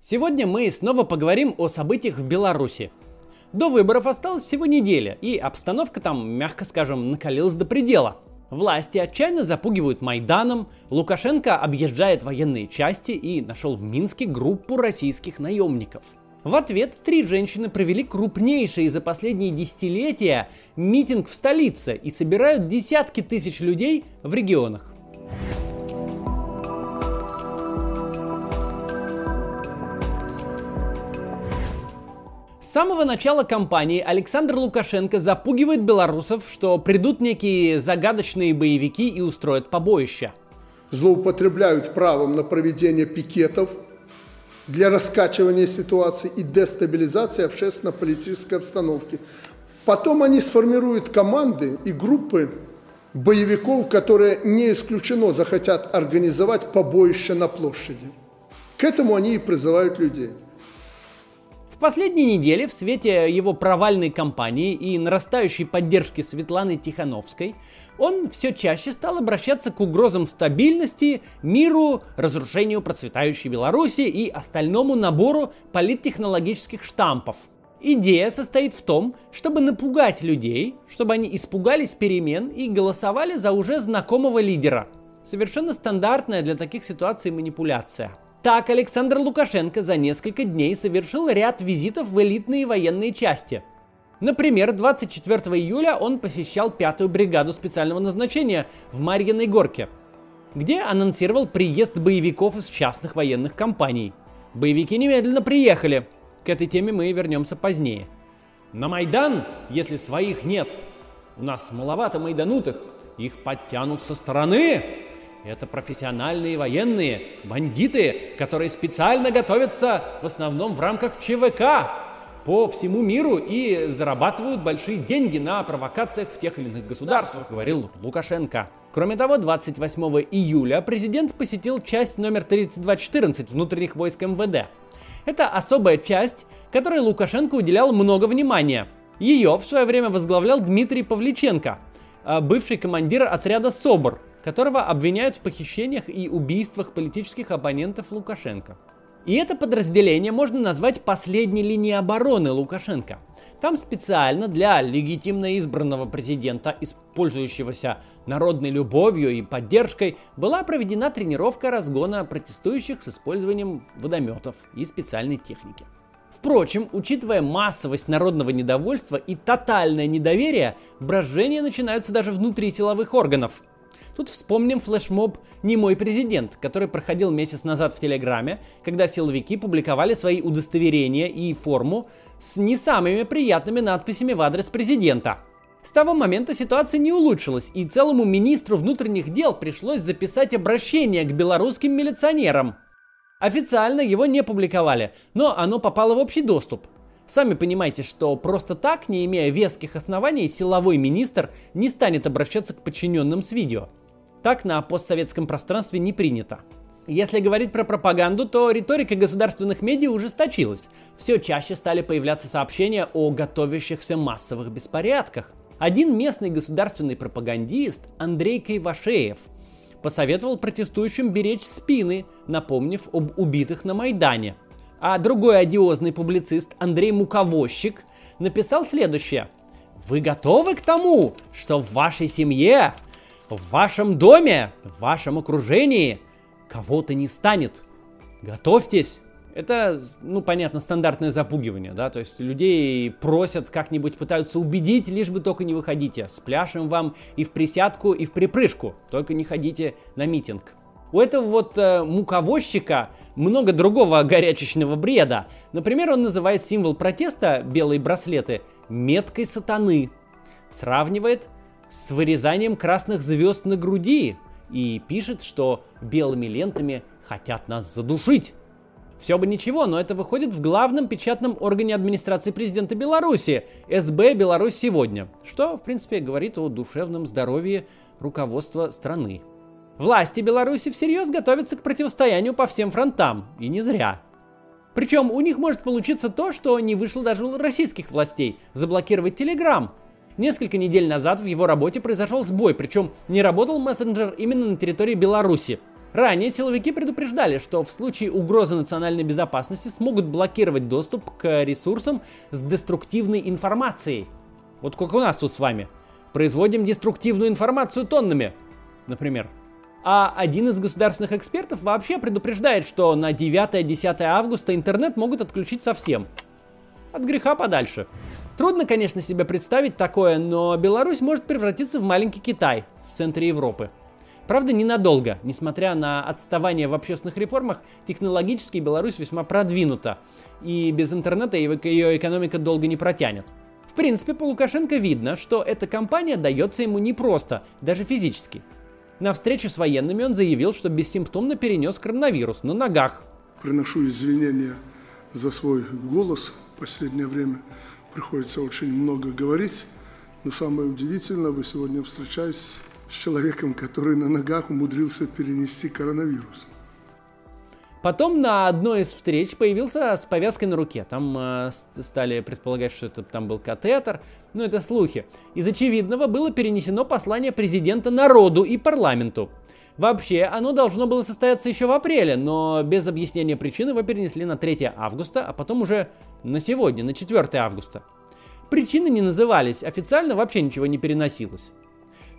Сегодня мы снова поговорим о событиях в Беларуси. До выборов осталось всего неделя, и обстановка там, мягко скажем, накалилась до предела. Власти отчаянно запугивают Майданом, Лукашенко объезжает военные части и нашел в Минске группу российских наемников. В ответ три женщины провели крупнейший за последние десятилетия митинг в столице и собирают десятки тысяч людей в регионах. С самого начала кампании Александр Лукашенко запугивает белорусов, что придут некие загадочные боевики и устроят побоище. Злоупотребляют правом на проведение пикетов для раскачивания ситуации и дестабилизации общественно-политической обстановки. Потом они сформируют команды и группы боевиков, которые не исключено захотят организовать побоище на площади. К этому они и призывают людей. В последние недели в свете его провальной кампании и нарастающей поддержки Светланы Тихановской он все чаще стал обращаться к угрозам стабильности, миру, разрушению процветающей Беларуси и остальному набору политтехнологических штампов. Идея состоит в том, чтобы напугать людей, чтобы они испугались перемен и голосовали за уже знакомого лидера. Совершенно стандартная для таких ситуаций манипуляция – так Александр Лукашенко за несколько дней совершил ряд визитов в элитные военные части. Например, 24 июля он посещал пятую бригаду специального назначения в Марьиной Горке, где анонсировал приезд боевиков из частных военных компаний. Боевики немедленно приехали. К этой теме мы вернемся позднее. На Майдан, если своих нет, у нас маловато майданутых, их подтянут со стороны, это профессиональные военные, бандиты, которые специально готовятся в основном в рамках ЧВК по всему миру и зарабатывают большие деньги на провокациях в тех или иных государствах, говорил Лукашенко. Кроме того, 28 июля президент посетил часть номер 3214 внутренних войск МВД. Это особая часть, которой Лукашенко уделял много внимания. Ее в свое время возглавлял Дмитрий Павличенко, а бывший командир отряда СОБР, которого обвиняют в похищениях и убийствах политических оппонентов Лукашенко. И это подразделение можно назвать последней линией обороны Лукашенко. Там специально для легитимно избранного президента, использующегося народной любовью и поддержкой, была проведена тренировка разгона протестующих с использованием водометов и специальной техники. Впрочем, учитывая массовость народного недовольства и тотальное недоверие, брожения начинаются даже внутри силовых органов. Тут вспомним флешмоб «Не мой президент», который проходил месяц назад в Телеграме, когда силовики публиковали свои удостоверения и форму с не самыми приятными надписями в адрес президента. С того момента ситуация не улучшилась, и целому министру внутренних дел пришлось записать обращение к белорусским милиционерам. Официально его не публиковали, но оно попало в общий доступ. Сами понимаете, что просто так, не имея веских оснований, силовой министр не станет обращаться к подчиненным с видео. Так на постсоветском пространстве не принято. Если говорить про пропаганду, то риторика государственных медиа ужесточилась. Все чаще стали появляться сообщения о готовящихся массовых беспорядках. Один местный государственный пропагандист, Андрей Кривошеев, посоветовал протестующим беречь спины, напомнив об убитых на Майдане. А другой одиозный публицист Андрей Муковозчик написал следующее. Вы готовы к тому, что в вашей семье в вашем доме, в вашем окружении кого-то не станет. Готовьтесь. Это, ну, понятно, стандартное запугивание, да, то есть людей просят как-нибудь, пытаются убедить, лишь бы только не выходите. Спляшем вам и в присядку, и в припрыжку, только не ходите на митинг. У этого вот э, муковозчика много другого горячечного бреда. Например, он называет символ протеста, белые браслеты, меткой сатаны. Сравнивает с вырезанием красных звезд на груди и пишет, что белыми лентами хотят нас задушить. Все бы ничего, но это выходит в главном печатном органе администрации президента Беларуси, СБ «Беларусь сегодня», что, в принципе, говорит о душевном здоровье руководства страны. Власти Беларуси всерьез готовятся к противостоянию по всем фронтам, и не зря. Причем у них может получиться то, что не вышло даже у российских властей – заблокировать Телеграм – Несколько недель назад в его работе произошел сбой, причем не работал мессенджер именно на территории Беларуси. Ранее силовики предупреждали, что в случае угрозы национальной безопасности смогут блокировать доступ к ресурсам с деструктивной информацией. Вот как у нас тут с вами. Производим деструктивную информацию тоннами, например. А один из государственных экспертов вообще предупреждает, что на 9-10 августа интернет могут отключить совсем. От греха подальше. Трудно, конечно, себе представить такое, но Беларусь может превратиться в маленький Китай в центре Европы. Правда, ненадолго. Несмотря на отставание в общественных реформах, технологически Беларусь весьма продвинута. И без интернета ее экономика долго не протянет. В принципе, по Лукашенко видно, что эта кампания дается ему непросто, даже физически. На встрече с военными он заявил, что бессимптомно перенес коронавирус на ногах. Приношу извинения за свой голос. В последнее время приходится очень много говорить. Но самое удивительное, вы сегодня встречаетесь с человеком, который на ногах умудрился перенести коронавирус. Потом на одной из встреч появился с повязкой на руке. Там э, стали предполагать, что это там был катетер. Но это слухи. Из очевидного было перенесено послание президента народу и парламенту. Вообще, оно должно было состояться еще в апреле, но без объяснения причин его перенесли на 3 августа, а потом уже на сегодня, на 4 августа. Причины не назывались, официально вообще ничего не переносилось.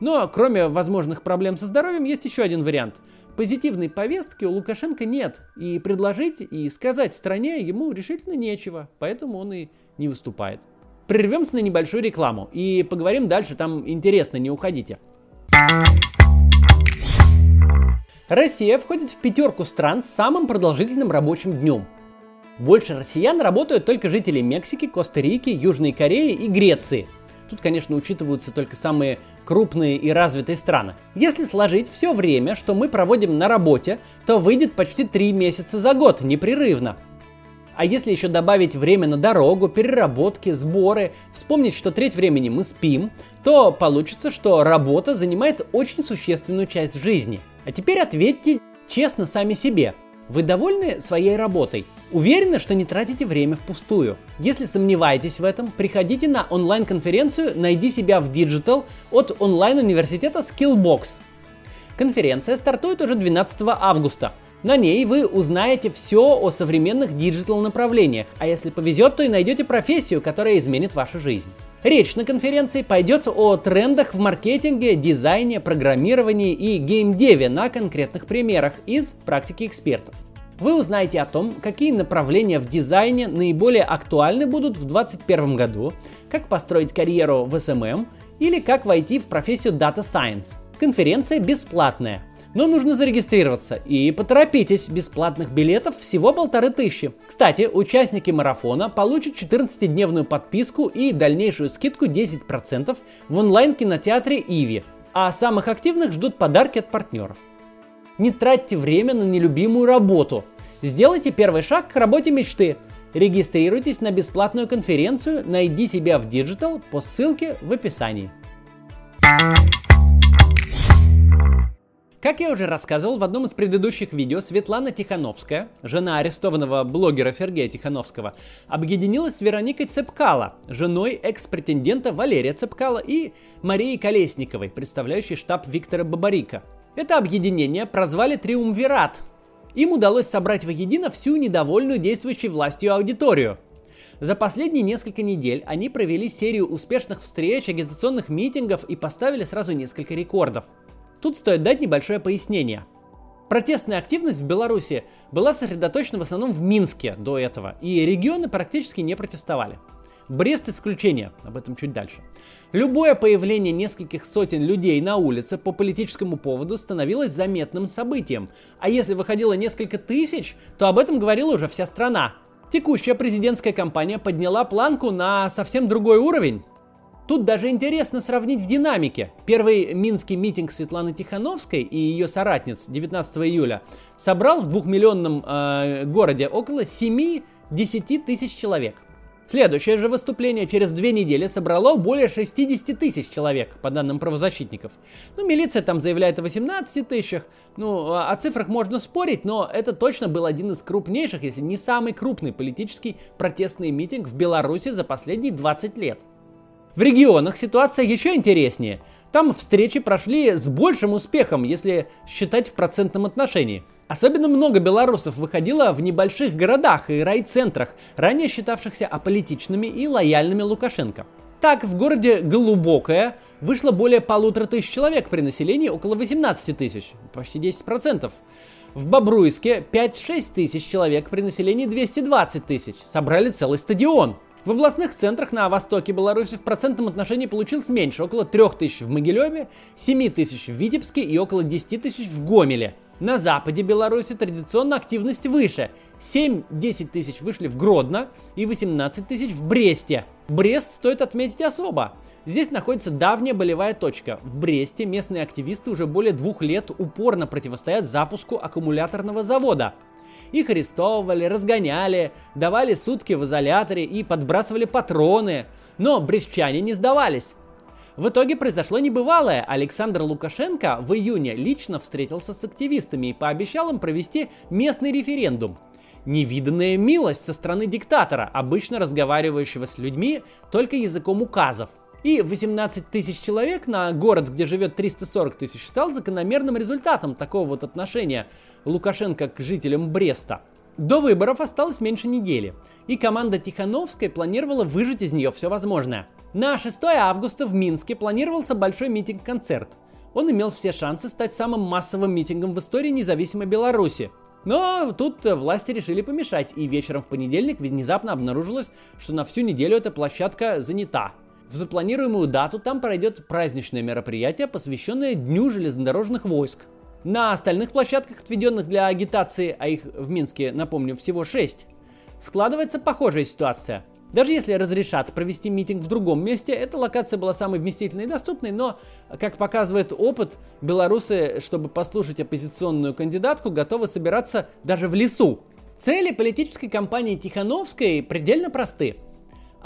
Но кроме возможных проблем со здоровьем есть еще один вариант – позитивной повестки у Лукашенко нет, и предложить и сказать стране ему решительно нечего, поэтому он и не выступает. Прервемся на небольшую рекламу и поговорим дальше, там интересно, не уходите. Россия входит в пятерку стран с самым продолжительным рабочим днем. Больше россиян работают только жители Мексики, Коста-Рики, Южной Кореи и Греции. Тут, конечно, учитываются только самые крупные и развитые страны. Если сложить все время, что мы проводим на работе, то выйдет почти 3 месяца за год непрерывно. А если еще добавить время на дорогу, переработки, сборы, вспомнить, что треть времени мы спим, то получится, что работа занимает очень существенную часть жизни. А теперь ответьте честно сами себе – вы довольны своей работой? Уверены, что не тратите время впустую? Если сомневаетесь в этом, приходите на онлайн-конференцию «Найди себя в Digital» от онлайн-университета Skillbox. Конференция стартует уже 12 августа. На ней вы узнаете все о современных digital направлениях, а если повезет, то и найдете профессию, которая изменит вашу жизнь. Речь на конференции пойдет о трендах в маркетинге, дизайне, программировании и геймдеве на конкретных примерах из практики экспертов. Вы узнаете о том, какие направления в дизайне наиболее актуальны будут в 2021 году, как построить карьеру в SMM или как войти в профессию Data Science. Конференция бесплатная, но нужно зарегистрироваться. И поторопитесь, бесплатных билетов всего полторы тысячи. Кстати, участники марафона получат 14-дневную подписку и дальнейшую скидку 10% в онлайн-кинотеатре Иви. А самых активных ждут подарки от партнеров. Не тратьте время на нелюбимую работу. Сделайте первый шаг к работе мечты. Регистрируйтесь на бесплатную конференцию «Найди себя в Digital» по ссылке в описании. Как я уже рассказывал в одном из предыдущих видео, Светлана Тихановская, жена арестованного блогера Сергея Тихановского, объединилась с Вероникой Цепкало, женой экс-претендента Валерия Цепкало и Марией Колесниковой, представляющей штаб Виктора Бабарика. Это объединение прозвали Триумвират. Им удалось собрать воедино всю недовольную действующей властью аудиторию. За последние несколько недель они провели серию успешных встреч, агитационных митингов и поставили сразу несколько рекордов – Тут стоит дать небольшое пояснение. Протестная активность в Беларуси была сосредоточена в основном в Минске до этого, и регионы практически не протестовали. Брест исключение, об этом чуть дальше. Любое появление нескольких сотен людей на улице по политическому поводу становилось заметным событием, а если выходило несколько тысяч, то об этом говорила уже вся страна. Текущая президентская кампания подняла планку на совсем другой уровень. Тут даже интересно сравнить в динамике. Первый минский митинг Светланы Тихановской и ее соратниц 19 июля собрал в двухмиллионном э, городе около 7-10 тысяч человек. Следующее же выступление через две недели собрало более 60 тысяч человек, по данным правозащитников. Ну, милиция там заявляет о 18 тысячах. Ну, о цифрах можно спорить, но это точно был один из крупнейших, если не самый крупный политический протестный митинг в Беларуси за последние 20 лет. В регионах ситуация еще интереснее. Там встречи прошли с большим успехом, если считать в процентном отношении. Особенно много белорусов выходило в небольших городах и райцентрах, ранее считавшихся аполитичными и лояльными Лукашенко. Так, в городе Голубокое вышло более полутора тысяч человек при населении около 18 тысяч, почти 10%. В Бобруйске 5-6 тысяч человек при населении 220 тысяч. Собрали целый стадион. В областных центрах на востоке Беларуси в процентном отношении получилось меньше, около 3 тысяч в Могилеве, 7 тысяч в Витебске и около 10 тысяч в Гомеле. На западе Беларуси традиционно активность выше. 7-10 тысяч вышли в Гродно и 18 тысяч в Бресте. Брест стоит отметить особо. Здесь находится давняя болевая точка. В Бресте местные активисты уже более двух лет упорно противостоят запуску аккумуляторного завода. Их арестовывали, разгоняли, давали сутки в изоляторе и подбрасывали патроны. Но брестчане не сдавались. В итоге произошло небывалое. Александр Лукашенко в июне лично встретился с активистами и пообещал им провести местный референдум. Невиданная милость со стороны диктатора, обычно разговаривающего с людьми только языком указов. И 18 тысяч человек на город, где живет 340 тысяч, стал закономерным результатом такого вот отношения Лукашенко к жителям Бреста. До выборов осталось меньше недели, и команда Тихановской планировала выжить из нее все возможное – на 6 августа в Минске планировался большой митинг-концерт. Он имел все шансы стать самым массовым митингом в истории независимой Беларуси. Но тут власти решили помешать, и вечером в понедельник внезапно обнаружилось, что на всю неделю эта площадка занята. В запланируемую дату там пройдет праздничное мероприятие, посвященное Дню железнодорожных войск. На остальных площадках, отведенных для агитации, а их в Минске, напомню, всего 6, складывается похожая ситуация – даже если разрешат провести митинг в другом месте, эта локация была самой вместительной и доступной, но, как показывает опыт, белорусы, чтобы послушать оппозиционную кандидатку, готовы собираться даже в лесу. Цели политической кампании Тихановской предельно просты.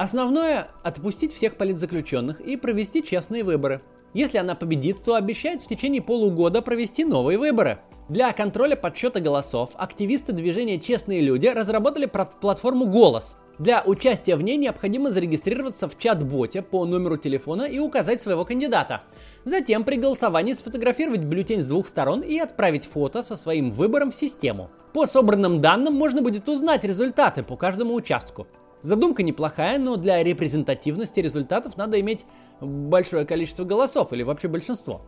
Основное – отпустить всех политзаключенных и провести честные выборы. Если она победит, то обещает в течение полугода провести новые выборы. Для контроля подсчета голосов активисты движения «Честные люди» разработали платформу «Голос», для участия в ней необходимо зарегистрироваться в чат-боте по номеру телефона и указать своего кандидата. Затем при голосовании сфотографировать бюллетень с двух сторон и отправить фото со своим выбором в систему. По собранным данным можно будет узнать результаты по каждому участку. Задумка неплохая, но для репрезентативности результатов надо иметь большое количество голосов или вообще большинство.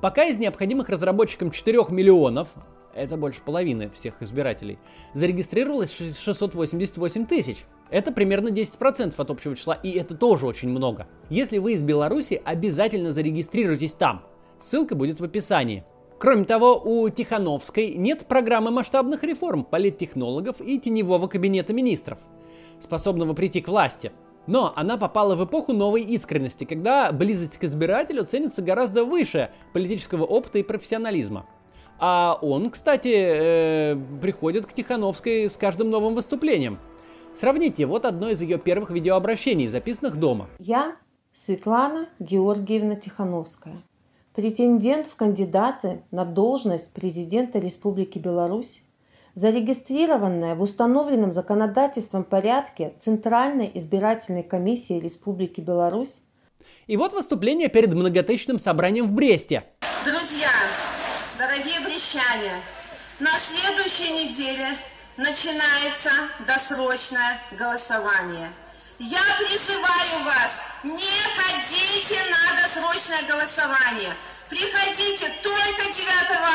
Пока из необходимых разработчикам 4 миллионов это больше половины всех избирателей, зарегистрировалось 688 тысяч. Это примерно 10% от общего числа, и это тоже очень много. Если вы из Беларуси, обязательно зарегистрируйтесь там. Ссылка будет в описании. Кроме того, у Тихановской нет программы масштабных реформ политтехнологов и теневого кабинета министров, способного прийти к власти. Но она попала в эпоху новой искренности, когда близость к избирателю ценится гораздо выше политического опыта и профессионализма. А он, кстати, э, приходит к Тихановской с каждым новым выступлением. Сравните, вот одно из ее первых видеообращений, записанных дома. Я Светлана Георгиевна Тихановская, претендент в кандидаты на должность президента Республики Беларусь, зарегистрированная в установленном законодательством порядке Центральной избирательной комиссии Республики Беларусь. И вот выступление перед многотысячным собранием в Бресте. Друзья, дорогие брещане, на следующей неделе начинается досрочное голосование. Я призываю вас, не ходите на досрочное голосование. Приходите только 9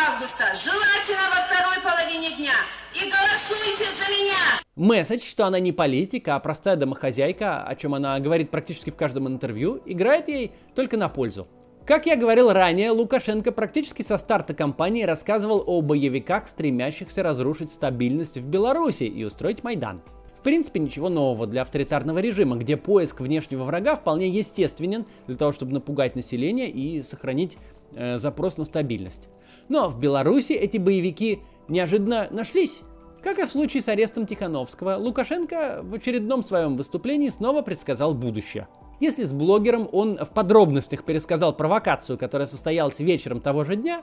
августа, желательно во второй половине дня, и голосуйте за меня. Месседж, что она не политика, а простая домохозяйка, о чем она говорит практически в каждом интервью, играет ей только на пользу. Как я говорил ранее, Лукашенко практически со старта кампании рассказывал о боевиках, стремящихся разрушить стабильность в Беларуси и устроить Майдан. В принципе, ничего нового для авторитарного режима, где поиск внешнего врага вполне естественен для того, чтобы напугать население и сохранить э, запрос на стабильность. Но в Беларуси эти боевики неожиданно нашлись. Как и в случае с арестом Тихановского, Лукашенко в очередном своем выступлении снова предсказал будущее – если с блогером он в подробностях пересказал провокацию, которая состоялась вечером того же дня,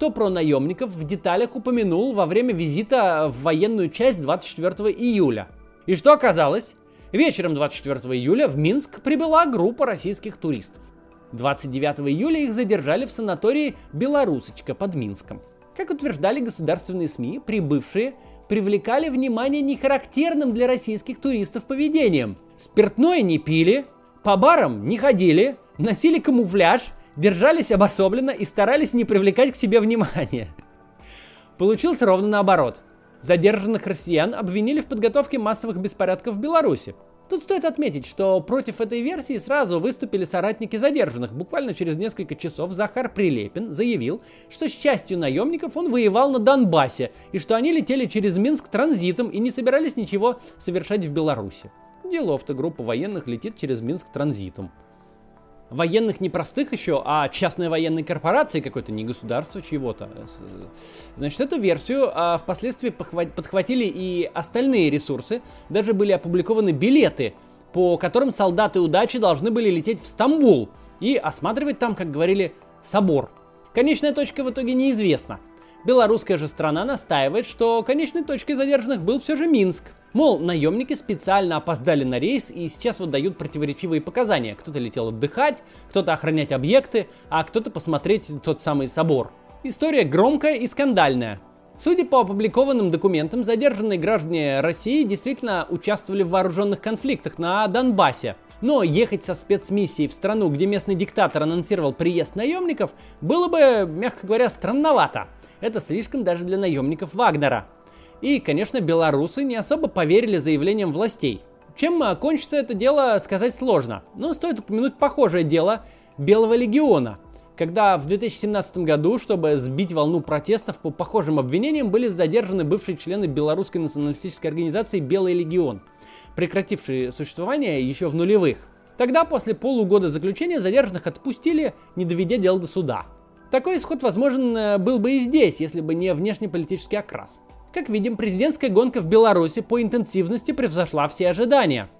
то про наемников в деталях упомянул во время визита в военную часть 24 июля. И что оказалось? Вечером 24 июля в Минск прибыла группа российских туристов. 29 июля их задержали в санатории «Белорусочка» под Минском. Как утверждали государственные СМИ, прибывшие привлекали внимание нехарактерным для российских туристов поведением. Спиртное не пили, по барам не ходили, носили камуфляж, держались обособленно и старались не привлекать к себе внимания. Получилось ровно наоборот. Задержанных россиян обвинили в подготовке массовых беспорядков в Беларуси. Тут стоит отметить, что против этой версии сразу выступили соратники задержанных. Буквально через несколько часов Захар Прилепин заявил, что с частью наемников он воевал на Донбассе, и что они летели через Минск транзитом и не собирались ничего совершать в Беларуси. Делов-то группа военных летит через Минск транзитом военных не простых еще, а частной военной корпорации какой-то, не государства чего-то. Значит, эту версию а, впоследствии подхватили и остальные ресурсы. Даже были опубликованы билеты, по которым солдаты удачи должны были лететь в Стамбул и осматривать там, как говорили, собор. Конечная точка в итоге неизвестна. Белорусская же страна настаивает, что конечной точкой задержанных был все же Минск. Мол, наемники специально опоздали на рейс и сейчас вот дают противоречивые показания. Кто-то летел отдыхать, кто-то охранять объекты, а кто-то посмотреть тот самый собор. История громкая и скандальная. Судя по опубликованным документам, задержанные граждане России действительно участвовали в вооруженных конфликтах на Донбассе. Но ехать со спецмиссией в страну, где местный диктатор анонсировал приезд наемников, было бы, мягко говоря, странновато. Это слишком даже для наемников Вагнера. И, конечно, белорусы не особо поверили заявлениям властей. Чем кончится это дело, сказать сложно. Но стоит упомянуть похожее дело Белого легиона, когда в 2017 году, чтобы сбить волну протестов по похожим обвинениям, были задержаны бывшие члены белорусской националистической организации «Белый легион», прекратившие существование еще в нулевых. Тогда, после полугода заключения, задержанных отпустили, не доведя дело до суда. Такой исход возможен э, был бы и здесь, если бы не внешнеполитический окрас. Как видим, президентская гонка в Беларуси по интенсивности превзошла все ожидания.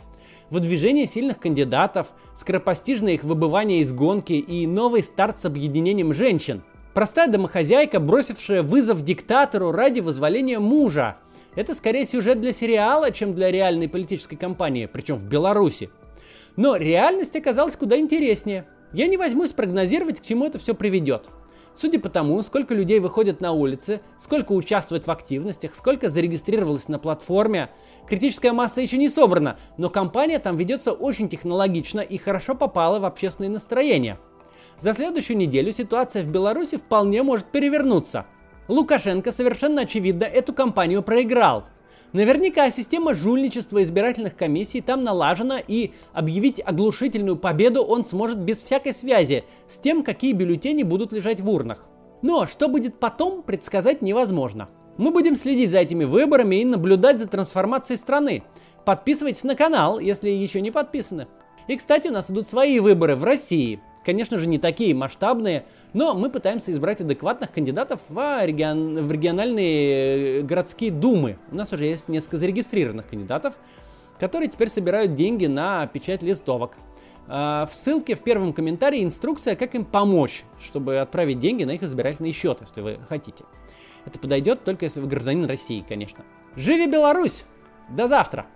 Выдвижение сильных кандидатов, скоропостижное их выбывание из гонки и новый старт с объединением женщин. Простая домохозяйка, бросившая вызов диктатору ради возволения мужа. Это скорее сюжет для сериала, чем для реальной политической кампании, причем в Беларуси. Но реальность оказалась куда интереснее. Я не возьмусь прогнозировать, к чему это все приведет. Судя по тому, сколько людей выходят на улицы, сколько участвует в активностях, сколько зарегистрировалось на платформе, критическая масса еще не собрана, но компания там ведется очень технологично и хорошо попала в общественное настроение. За следующую неделю ситуация в Беларуси вполне может перевернуться. Лукашенко совершенно очевидно эту кампанию проиграл. Наверняка система жульничества избирательных комиссий там налажена, и объявить оглушительную победу он сможет без всякой связи с тем, какие бюллетени будут лежать в урнах. Но что будет потом, предсказать невозможно. Мы будем следить за этими выборами и наблюдать за трансформацией страны. Подписывайтесь на канал, если еще не подписаны. И, кстати, у нас идут свои выборы в России. Конечно же, не такие масштабные, но мы пытаемся избрать адекватных кандидатов в, регион, в региональные э, городские думы. У нас уже есть несколько зарегистрированных кандидатов, которые теперь собирают деньги на печать листовок. А, в ссылке в первом комментарии инструкция, как им помочь, чтобы отправить деньги на их избирательный счет, если вы хотите. Это подойдет только если вы гражданин России, конечно. Живи Беларусь! До завтра!